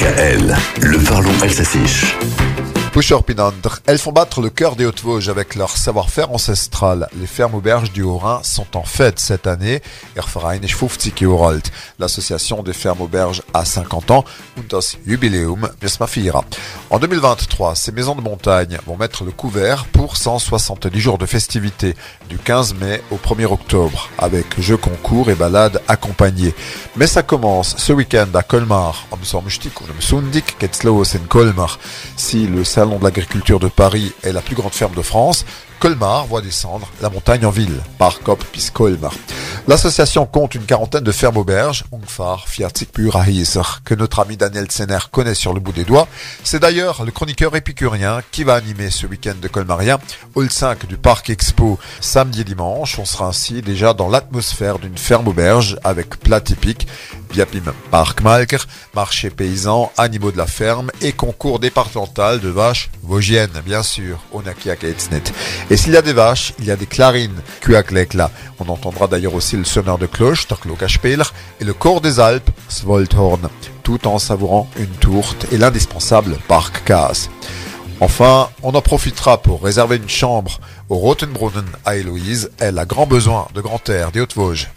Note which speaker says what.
Speaker 1: DKL, le parlons alsacien.
Speaker 2: Elles font battre le cœur des Hautes-Vosges avec leur savoir-faire ancestral. Les fermes auberges du Haut-Rhin sont en fête cette année. L'association des fermes auberges a 50 ans. das Jubiläum En 2023, ces maisons de montagne vont mettre le couvert pour 170 jours de festivités du 15 mai au 1er octobre avec jeux concours et balades accompagnées. Mais ça commence ce week-end à Colmar. Si le salon de l'agriculture de Paris est la plus grande ferme de France, Colmar voit descendre la montagne en ville, par Cop Colmar. L'association compte une quarantaine de fermes auberges, Ungfar, que notre ami Daniel Tsener connaît sur le bout des doigts. C'est d'ailleurs le chroniqueur épicurien qui va animer ce week-end de Colmarien, Hall 5 du Parc Expo. Samedi et dimanche, on sera ainsi déjà dans l'atmosphère d'une ferme auberge avec plats typiques, Biapim Park Malker, marché paysan, animaux de la ferme et concours départemental de vaches vosgiennes, bien sûr, Onakiak et et s'il y a des vaches, il y a des clarines, là. On entendra d'ailleurs aussi le sonneur de cloche, et le corps des Alpes, Svolthorn, tout en savourant une tourte et l'indispensable Park Kaas. Enfin, on en profitera pour réserver une chambre au Rotenbrunnen à Héloïse. Elle a grand besoin de grand air des Hautes-Vosges.